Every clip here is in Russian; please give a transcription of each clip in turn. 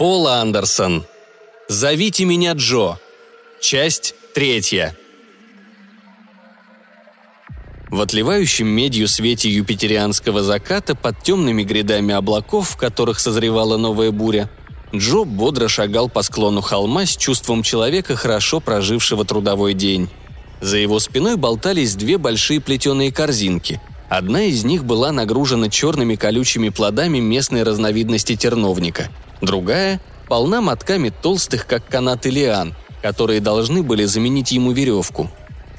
Пол Андерсон. «Зовите меня Джо». Часть третья. В отливающем медью свете юпитерианского заката под темными грядами облаков, в которых созревала новая буря, Джо бодро шагал по склону холма с чувством человека, хорошо прожившего трудовой день. За его спиной болтались две большие плетеные корзинки. Одна из них была нагружена черными колючими плодами местной разновидности терновника. Другая полна мотками толстых, как канаты лиан, которые должны были заменить ему веревку.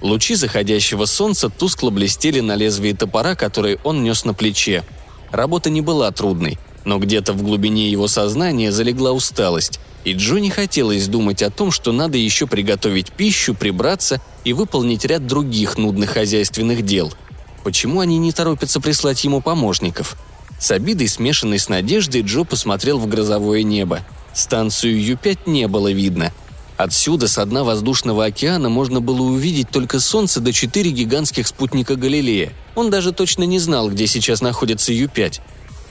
Лучи заходящего солнца тускло блестели на лезвии топора, который он нес на плече. Работа не была трудной, но где-то в глубине его сознания залегла усталость, и Джо не хотелось думать о том, что надо еще приготовить пищу, прибраться и выполнить ряд других нудных хозяйственных дел. Почему они не торопятся прислать ему помощников? С обидой, смешанной с надеждой, Джо посмотрел в грозовое небо – Станцию Ю-5 не было видно. Отсюда, с дна воздушного океана, можно было увидеть только Солнце до четыре гигантских спутника Галилея. Он даже точно не знал, где сейчас находится Ю-5.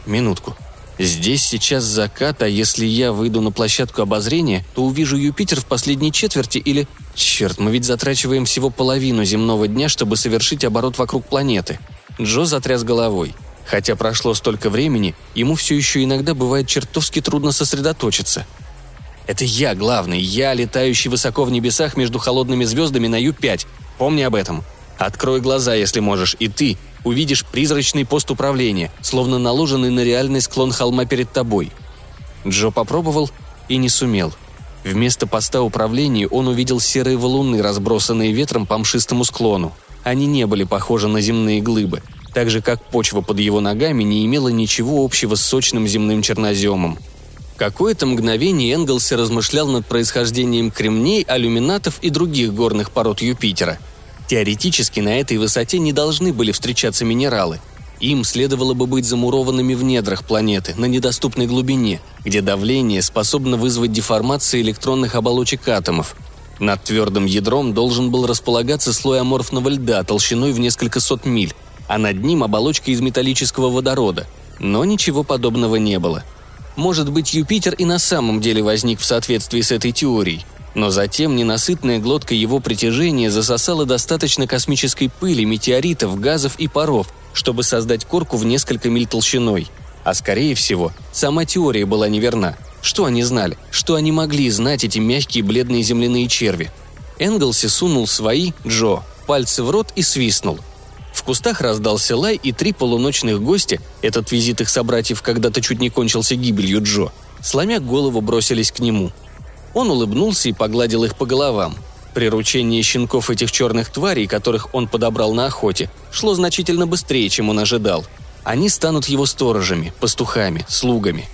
Минутку. Здесь сейчас закат, а если я выйду на площадку обозрения, то увижу Юпитер в последней четверти или... Черт, мы ведь затрачиваем всего половину земного дня, чтобы совершить оборот вокруг планеты. Джо затряс головой. Хотя прошло столько времени, ему все еще иногда бывает чертовски трудно сосредоточиться. Это я главный, я, летающий высоко в небесах между холодными звездами на Ю-5. Помни об этом. Открой глаза, если можешь, и ты увидишь призрачный пост управления, словно наложенный на реальный склон холма перед тобой. Джо попробовал и не сумел. Вместо поста управления он увидел серые валуны, разбросанные ветром по мшистому склону. Они не были похожи на земные глыбы – так же как почва под его ногами не имела ничего общего с сочным земным черноземом. Какое-то мгновение Энглси размышлял над происхождением кремней, алюминатов и других горных пород Юпитера. Теоретически на этой высоте не должны были встречаться минералы. Им следовало бы быть замурованными в недрах планеты, на недоступной глубине, где давление способно вызвать деформацию электронных оболочек атомов. Над твердым ядром должен был располагаться слой аморфного льда толщиной в несколько сот миль, а над ним оболочка из металлического водорода. Но ничего подобного не было. Может быть, Юпитер и на самом деле возник в соответствии с этой теорией, но затем ненасытная глотка его притяжения засосала достаточно космической пыли, метеоритов, газов и паров, чтобы создать корку в несколько миль толщиной. А скорее всего, сама теория была неверна. Что они знали? Что они могли знать эти мягкие бледные земляные черви? Энглси сунул свои, Джо, пальцы в рот и свистнул – в кустах раздался лай, и три полуночных гостя, этот визит их собратьев когда-то чуть не кончился гибелью Джо, сломя голову бросились к нему. Он улыбнулся и погладил их по головам. Приручение щенков этих черных тварей, которых он подобрал на охоте, шло значительно быстрее, чем он ожидал. Они станут его сторожами, пастухами, слугами.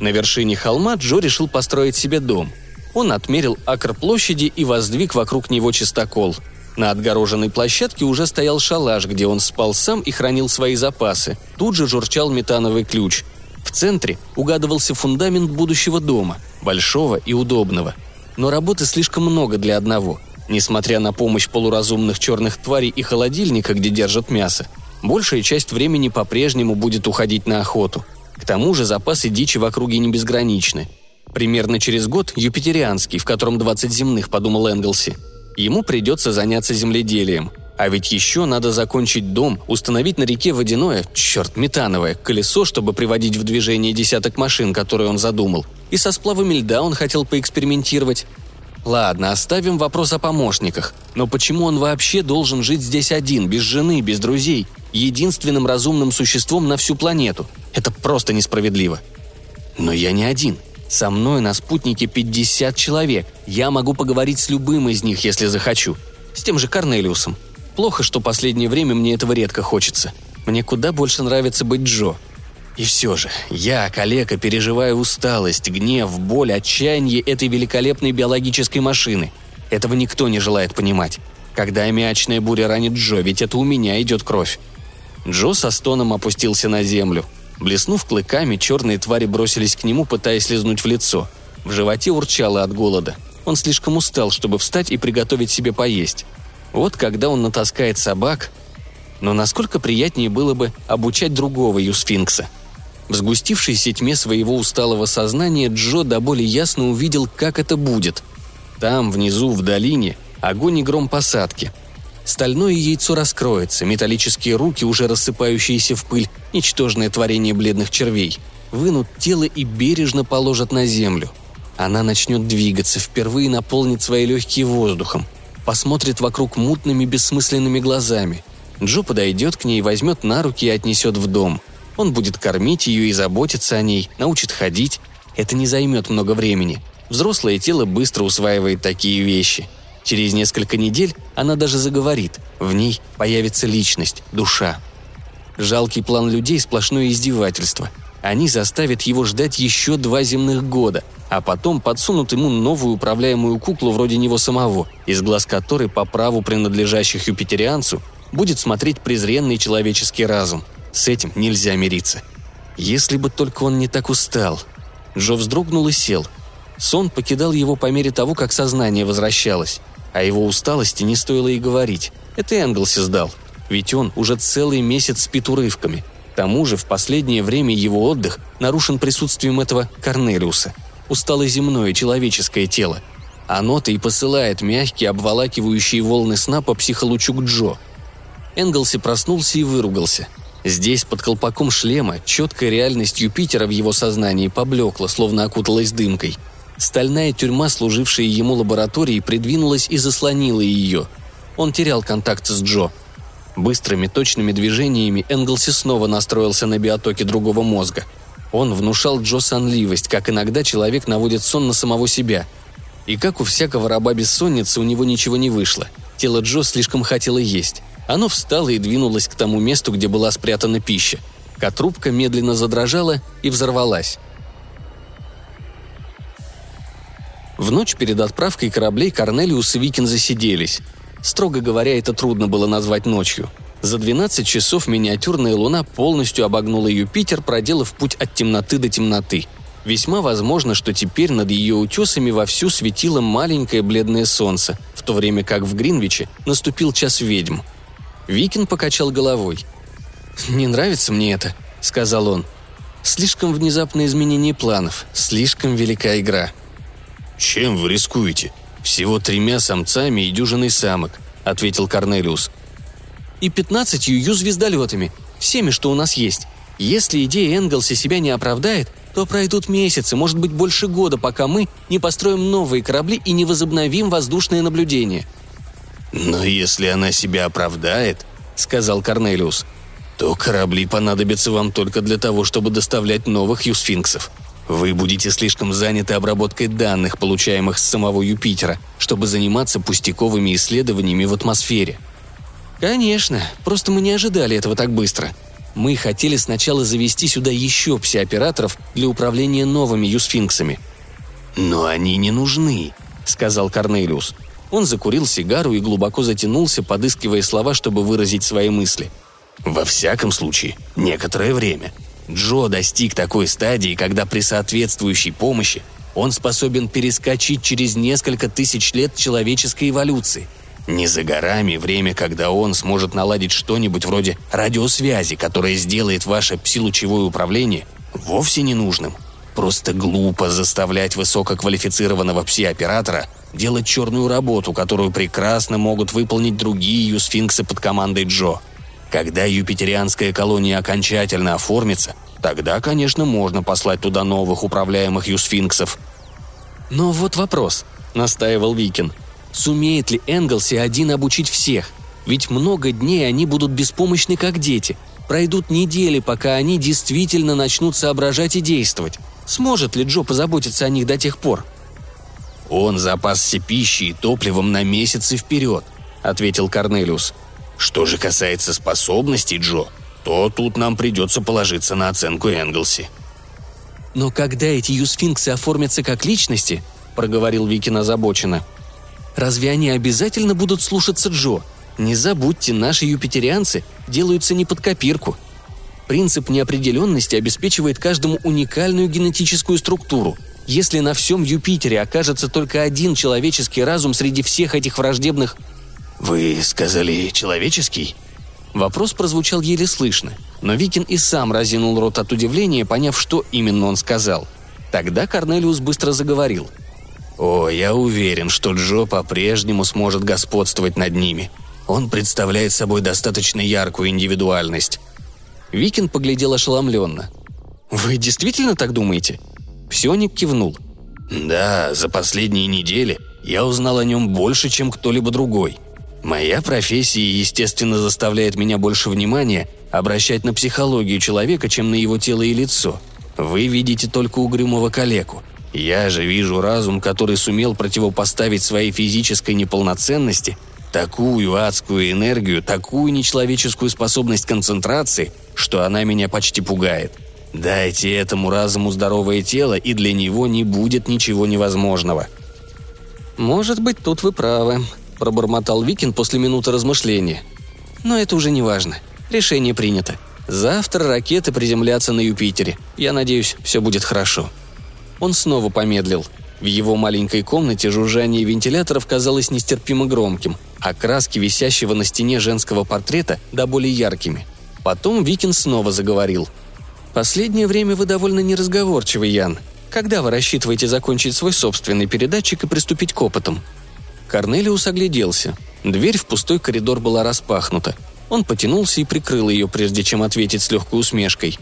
На вершине холма Джо решил построить себе дом. Он отмерил акр площади и воздвиг вокруг него чистокол – на отгороженной площадке уже стоял шалаш, где он спал сам и хранил свои запасы. Тут же журчал метановый ключ. В центре угадывался фундамент будущего дома, большого и удобного. Но работы слишком много для одного. Несмотря на помощь полуразумных черных тварей и холодильника, где держат мясо, большая часть времени по-прежнему будет уходить на охоту. К тому же запасы дичи в округе не безграничны. Примерно через год юпитерианский, в котором 20 земных, подумал Энглси, ему придется заняться земледелием. А ведь еще надо закончить дом, установить на реке водяное, черт, метановое, колесо, чтобы приводить в движение десяток машин, которые он задумал. И со сплавами льда он хотел поэкспериментировать. Ладно, оставим вопрос о помощниках. Но почему он вообще должен жить здесь один, без жены, без друзей, единственным разумным существом на всю планету? Это просто несправедливо. Но я не один. Со мной на спутнике 50 человек. Я могу поговорить с любым из них, если захочу. С тем же Корнелиусом. Плохо, что последнее время мне этого редко хочется. Мне куда больше нравится быть Джо. И все же, я, калека, переживаю усталость, гнев, боль, отчаяние этой великолепной биологической машины. Этого никто не желает понимать. Когда аммиачная буря ранит Джо, ведь это у меня идет кровь. Джо со стоном опустился на землю – Блеснув клыками, черные твари бросились к нему, пытаясь лизнуть в лицо. В животе урчало от голода. Он слишком устал, чтобы встать и приготовить себе поесть. Вот когда он натаскает собак... Но насколько приятнее было бы обучать другого юсфинкса. В сгустившейся тьме своего усталого сознания Джо до боли ясно увидел, как это будет. Там, внизу, в долине, огонь и гром посадки. Стальное яйцо раскроется, металлические руки, уже рассыпающиеся в пыль, ничтожное творение бледных червей, вынут тело и бережно положат на землю. Она начнет двигаться, впервые наполнит свои легкие воздухом, посмотрит вокруг мутными бессмысленными глазами. Джо подойдет к ней, возьмет на руки и отнесет в дом – он будет кормить ее и заботиться о ней, научит ходить. Это не займет много времени. Взрослое тело быстро усваивает такие вещи. Через несколько недель она даже заговорит. В ней появится личность, душа. Жалкий план людей – сплошное издевательство. Они заставят его ждать еще два земных года, а потом подсунут ему новую управляемую куклу вроде него самого, из глаз которой по праву принадлежащих юпитерианцу будет смотреть презренный человеческий разум – с этим нельзя мириться. Если бы только он не так устал. Джо вздрогнул и сел. Сон покидал его по мере того, как сознание возвращалось. О его усталости не стоило и говорить. Это Энгелс издал. Ведь он уже целый месяц спит урывками. К тому же в последнее время его отдых нарушен присутствием этого Корнелиуса. Устало земное человеческое тело. Оно-то и посылает мягкие, обволакивающие волны сна по психолучу к Джо. Энгелси проснулся и выругался – Здесь, под колпаком шлема, четкая реальность Юпитера в его сознании поблекла, словно окуталась дымкой. Стальная тюрьма, служившая ему лабораторией, придвинулась и заслонила ее. Он терял контакт с Джо. Быстрыми, точными движениями Энглси снова настроился на биотоки другого мозга. Он внушал Джо сонливость, как иногда человек наводит сон на самого себя. И как у всякого раба бессонницы, у него ничего не вышло. Тело Джо слишком хотело есть. Оно встало и двинулось к тому месту, где была спрятана пища. Котрубка медленно задрожала и взорвалась. В ночь перед отправкой кораблей Корнелиус и Викин засиделись. Строго говоря, это трудно было назвать ночью. За 12 часов миниатюрная луна полностью обогнула Юпитер, проделав путь от темноты до темноты. Весьма возможно, что теперь над ее утесами вовсю светило маленькое бледное солнце, в то время как в Гринвиче наступил час ведьм – Викин покачал головой. «Не нравится мне это», — сказал он. «Слишком внезапное изменение планов, слишком велика игра». «Чем вы рискуете? Всего тремя самцами и дюжиной самок», — ответил Корнелиус. «И пятнадцатью ю-звездолетами, всеми, что у нас есть. Если идея Энгелса себя не оправдает, то пройдут месяцы, может быть больше года, пока мы не построим новые корабли и не возобновим воздушное наблюдение», «Но если она себя оправдает», — сказал Корнелиус, «то корабли понадобятся вам только для того, чтобы доставлять новых юсфинксов. Вы будете слишком заняты обработкой данных, получаемых с самого Юпитера, чтобы заниматься пустяковыми исследованиями в атмосфере». «Конечно, просто мы не ожидали этого так быстро. Мы хотели сначала завести сюда еще псиоператоров для управления новыми юсфинксами». «Но они не нужны», — сказал Корнелиус. Он закурил сигару и глубоко затянулся, подыскивая слова, чтобы выразить свои мысли. «Во всяком случае, некоторое время. Джо достиг такой стадии, когда при соответствующей помощи он способен перескочить через несколько тысяч лет человеческой эволюции. Не за горами время, когда он сможет наладить что-нибудь вроде радиосвязи, которая сделает ваше псилучевое управление вовсе ненужным. Просто глупо заставлять высококвалифицированного пси-оператора делать черную работу, которую прекрасно могут выполнить другие юсфинксы под командой Джо. Когда юпитерианская колония окончательно оформится, тогда, конечно, можно послать туда новых управляемых юсфинксов. «Но вот вопрос», — настаивал Викин. «Сумеет ли Энгелси один обучить всех? Ведь много дней они будут беспомощны, как дети. Пройдут недели, пока они действительно начнут соображать и действовать. Сможет ли Джо позаботиться о них до тех пор?» «Он запасся пищей и топливом на месяцы вперед», — ответил Корнелиус. «Что же касается способностей Джо, то тут нам придется положиться на оценку Энглси». «Но когда эти юсфинксы оформятся как личности», — проговорил Викин озабоченно, «разве они обязательно будут слушаться Джо? Не забудьте, наши юпитерианцы делаются не под копирку. Принцип неопределенности обеспечивает каждому уникальную генетическую структуру — если на всем Юпитере окажется только один человеческий разум среди всех этих враждебных... «Вы сказали человеческий?» Вопрос прозвучал еле слышно, но Викин и сам разинул рот от удивления, поняв, что именно он сказал. Тогда Корнелиус быстро заговорил. «О, я уверен, что Джо по-прежнему сможет господствовать над ними. Он представляет собой достаточно яркую индивидуальность». Викин поглядел ошеломленно. «Вы действительно так думаете?» Псионик кивнул. «Да, за последние недели я узнал о нем больше, чем кто-либо другой. Моя профессия, естественно, заставляет меня больше внимания обращать на психологию человека, чем на его тело и лицо. Вы видите только угрюмого калеку. Я же вижу разум, который сумел противопоставить своей физической неполноценности такую адскую энергию, такую нечеловеческую способность концентрации, что она меня почти пугает. Дайте этому разуму здоровое тело, и для него не будет ничего невозможного. «Может быть, тут вы правы», – пробормотал Викин после минуты размышления. «Но это уже не важно. Решение принято. Завтра ракеты приземлятся на Юпитере. Я надеюсь, все будет хорошо». Он снова помедлил. В его маленькой комнате жужжание вентиляторов казалось нестерпимо громким, а краски висящего на стене женского портрета до более яркими. Потом Викин снова заговорил. «Последнее время вы довольно неразговорчивый, Ян. Когда вы рассчитываете закончить свой собственный передатчик и приступить к опытам?» Корнелиус огляделся. Дверь в пустой коридор была распахнута. Он потянулся и прикрыл ее, прежде чем ответить с легкой усмешкой.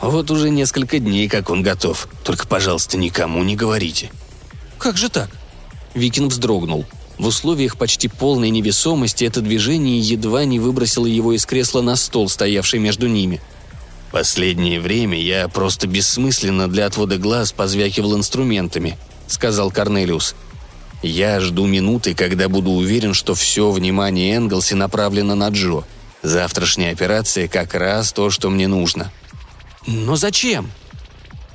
«Вот уже несколько дней, как он готов. Только, пожалуйста, никому не говорите». «Как же так?» Викин вздрогнул. В условиях почти полной невесомости это движение едва не выбросило его из кресла на стол, стоявший между ними – «Последнее время я просто бессмысленно для отвода глаз позвякивал инструментами», — сказал Корнелиус. «Я жду минуты, когда буду уверен, что все внимание Энглси направлено на Джо. Завтрашняя операция как раз то, что мне нужно». «Но зачем?»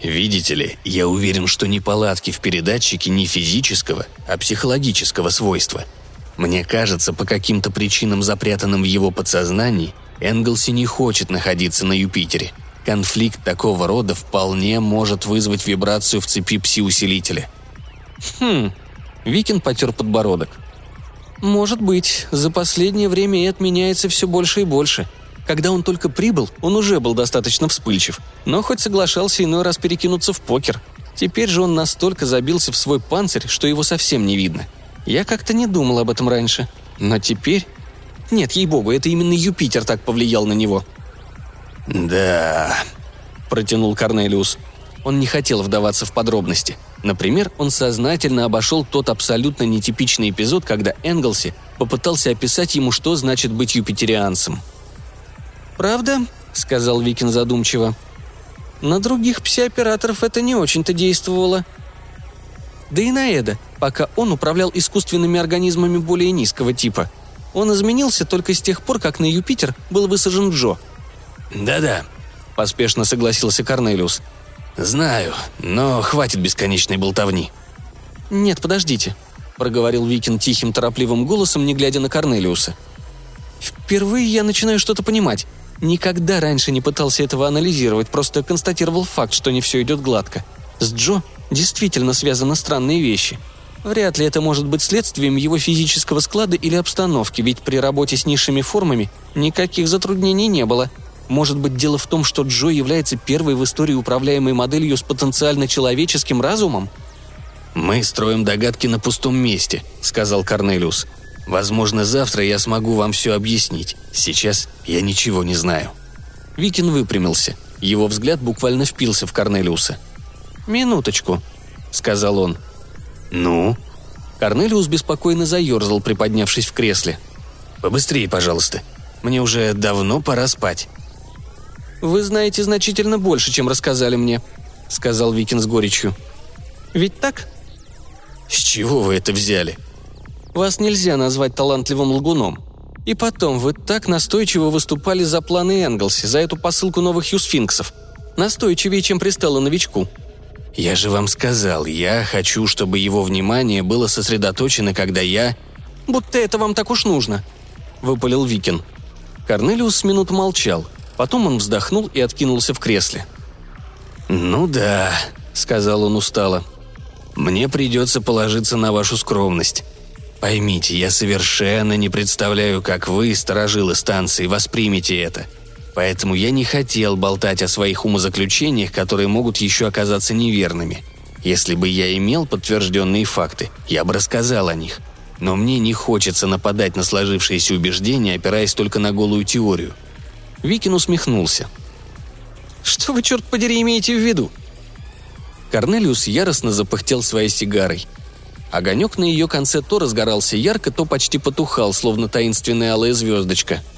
Видите ли, я уверен, что неполадки в передатчике не физического, а психологического свойства. Мне кажется, по каким-то причинам, запрятанным в его подсознании, Энглси не хочет находиться на Юпитере. Конфликт такого рода вполне может вызвать вибрацию в цепи пси-усилителя. Хм, Викин потер подбородок. Может быть, за последнее время Эд меняется все больше и больше. Когда он только прибыл, он уже был достаточно вспыльчив, но хоть соглашался иной раз перекинуться в покер. Теперь же он настолько забился в свой панцирь, что его совсем не видно. Я как-то не думал об этом раньше. Но теперь нет, ей-богу, это именно Юпитер так повлиял на него». «Да», — протянул Корнелиус. Он не хотел вдаваться в подробности. Например, он сознательно обошел тот абсолютно нетипичный эпизод, когда Энглси попытался описать ему, что значит быть юпитерианцем. «Правда?» — сказал Викин задумчиво. «На других псиоператоров это не очень-то действовало. Да и на Эда, пока он управлял искусственными организмами более низкого типа — он изменился только с тех пор, как на Юпитер был высажен Джо». «Да-да», — поспешно согласился Корнелиус. «Знаю, но хватит бесконечной болтовни». «Нет, подождите», — проговорил Викин тихим, торопливым голосом, не глядя на Корнелиуса. «Впервые я начинаю что-то понимать. Никогда раньше не пытался этого анализировать, просто констатировал факт, что не все идет гладко. С Джо действительно связаны странные вещи. Вряд ли это может быть следствием его физического склада или обстановки, ведь при работе с низшими формами никаких затруднений не было. Может быть, дело в том, что Джо является первой в истории управляемой моделью с потенциально человеческим разумом? «Мы строим догадки на пустом месте», — сказал Корнелиус. «Возможно, завтра я смогу вам все объяснить. Сейчас я ничего не знаю». Викин выпрямился. Его взгляд буквально впился в Корнелиуса. «Минуточку», — сказал он. «Ну?» Корнелиус беспокойно заерзал, приподнявшись в кресле. «Побыстрее, пожалуйста. Мне уже давно пора спать». «Вы знаете значительно больше, чем рассказали мне», — сказал Викин с горечью. «Ведь так?» «С чего вы это взяли?» «Вас нельзя назвать талантливым лгуном. И потом, вы так настойчиво выступали за планы Энглси, за эту посылку новых юсфинксов. Настойчивее, чем пристало новичку», «Я же вам сказал, я хочу, чтобы его внимание было сосредоточено, когда я...» «Будто это вам так уж нужно», — выпалил Викин. Корнелиус с минут молчал. Потом он вздохнул и откинулся в кресле. «Ну да», — сказал он устало. «Мне придется положиться на вашу скромность. Поймите, я совершенно не представляю, как вы, сторожилы станции, воспримете это. Поэтому я не хотел болтать о своих умозаключениях, которые могут еще оказаться неверными. Если бы я имел подтвержденные факты, я бы рассказал о них. Но мне не хочется нападать на сложившиеся убеждения, опираясь только на голую теорию. Викин усмехнулся. «Что вы, черт подери, имеете в виду?» Корнелиус яростно запыхтел своей сигарой. Огонек на ее конце то разгорался ярко, то почти потухал, словно таинственная алая звездочка –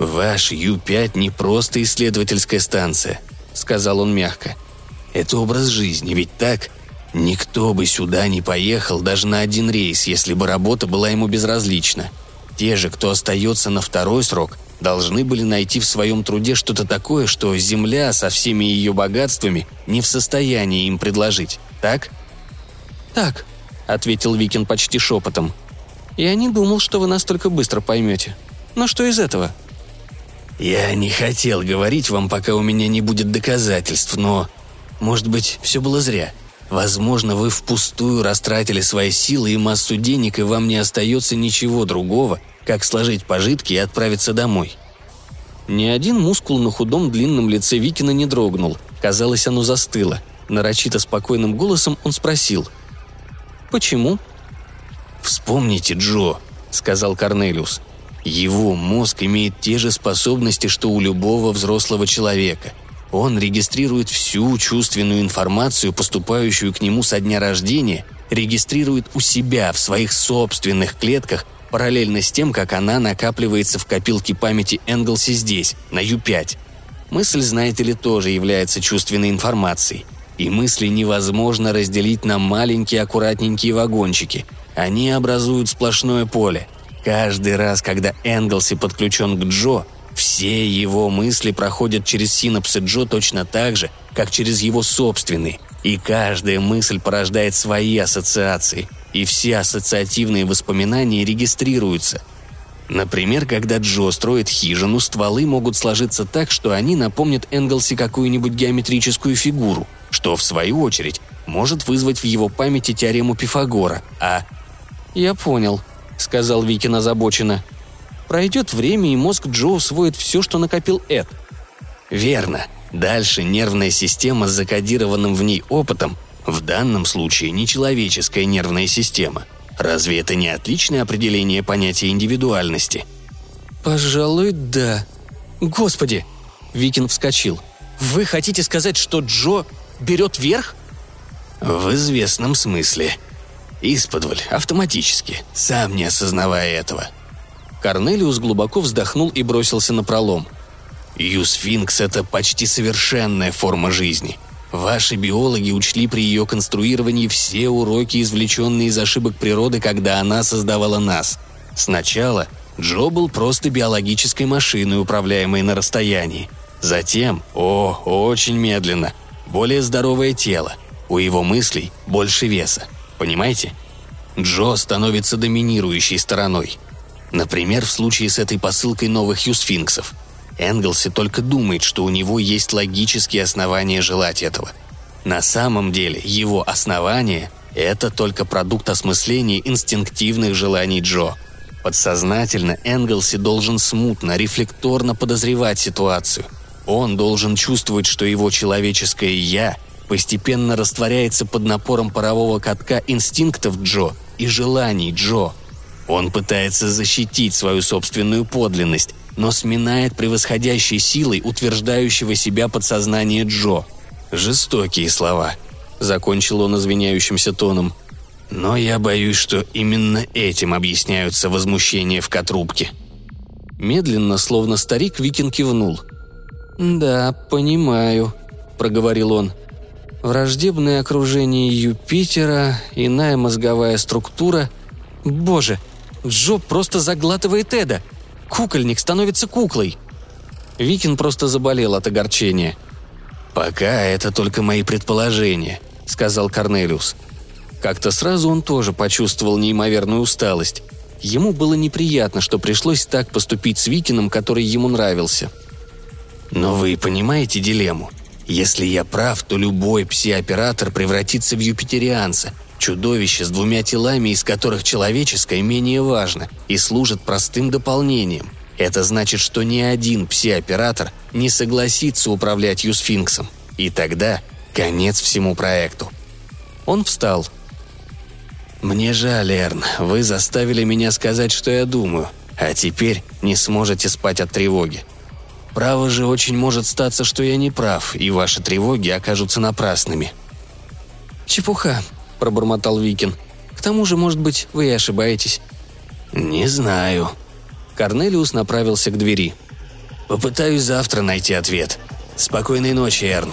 «Ваш Ю-5 не просто исследовательская станция», — сказал он мягко. «Это образ жизни, ведь так? Никто бы сюда не поехал даже на один рейс, если бы работа была ему безразлична. Те же, кто остается на второй срок, должны были найти в своем труде что-то такое, что Земля со всеми ее богатствами не в состоянии им предложить, так?» «Так», — ответил Викин почти шепотом. «Я не думал, что вы настолько быстро поймете. Но что из этого?» «Я не хотел говорить вам, пока у меня не будет доказательств, но... Может быть, все было зря. Возможно, вы впустую растратили свои силы и массу денег, и вам не остается ничего другого, как сложить пожитки и отправиться домой». Ни один мускул на худом длинном лице Викина не дрогнул. Казалось, оно застыло. Нарочито спокойным голосом он спросил. «Почему?» «Вспомните, Джо», — сказал Корнелиус. Его мозг имеет те же способности, что у любого взрослого человека. Он регистрирует всю чувственную информацию, поступающую к нему со дня рождения, регистрирует у себя в своих собственных клетках, параллельно с тем, как она накапливается в копилке памяти Энглси здесь, на Ю-5. Мысль, знаете ли, тоже является чувственной информацией. И мысли невозможно разделить на маленькие аккуратненькие вагончики. Они образуют сплошное поле – Каждый раз, когда Энглси подключен к Джо, все его мысли проходят через синапсы Джо точно так же, как через его собственные, и каждая мысль порождает свои ассоциации, и все ассоциативные воспоминания регистрируются. Например, когда Джо строит хижину, стволы могут сложиться так, что они напомнят Энглси какую-нибудь геометрическую фигуру, что, в свою очередь, может вызвать в его памяти теорему Пифагора, а... «Я понял», сказал Викин озабоченно. «Пройдет время, и мозг Джо усвоит все, что накопил Эд». «Верно. Дальше нервная система с закодированным в ней опытом, в данном случае нечеловеческая нервная система. Разве это не отличное определение понятия индивидуальности?» «Пожалуй, да. Господи!» Викин вскочил. «Вы хотите сказать, что Джо берет верх?» «В известном смысле», Исподволь, автоматически, сам не осознавая этого. Корнелиус глубоко вздохнул и бросился на пролом. Юсфинкс – это почти совершенная форма жизни. Ваши биологи учли при ее конструировании все уроки, извлеченные из ошибок природы, когда она создавала нас. Сначала Джо был просто биологической машиной, управляемой на расстоянии. Затем, о, очень медленно, более здоровое тело. У его мыслей больше веса – Понимаете? Джо становится доминирующей стороной. Например, в случае с этой посылкой новых юсфинксов. Энглси только думает, что у него есть логические основания желать этого. На самом деле его основание – это только продукт осмысления инстинктивных желаний Джо. Подсознательно Энглси должен смутно, рефлекторно подозревать ситуацию. Он должен чувствовать, что его человеческое «я» постепенно растворяется под напором парового катка инстинктов Джо и желаний Джо. Он пытается защитить свою собственную подлинность, но сминает превосходящей силой утверждающего себя подсознание Джо. Жестокие слова. Закончил он извиняющимся тоном. Но я боюсь, что именно этим объясняются возмущения в котрубке. Медленно, словно старик, Викин кивнул. «Да, понимаю», — проговорил он. Враждебное окружение Юпитера, иная мозговая структура. Боже, Джо просто заглатывает Эда. Кукольник становится куклой. Викин просто заболел от огорчения. «Пока это только мои предположения», — сказал Корнелиус. Как-то сразу он тоже почувствовал неимоверную усталость. Ему было неприятно, что пришлось так поступить с Викином, который ему нравился. «Но вы понимаете дилемму? Если я прав, то любой пси-оператор превратится в юпитерианца, Чудовище с двумя телами, из которых человеческое менее важно и служит простым дополнением. Это значит, что ни один пси-оператор не согласится управлять Юсфинксом. И тогда конец всему проекту. Он встал. «Мне жаль, Эрн, вы заставили меня сказать, что я думаю, а теперь не сможете спать от тревоги. Право же очень может статься, что я не прав, и ваши тревоги окажутся напрасными». «Чепуха», пробормотал Викин. «К тому же, может быть, вы и ошибаетесь». «Не знаю». Корнелиус направился к двери. «Попытаюсь завтра найти ответ. Спокойной ночи, Эрн»,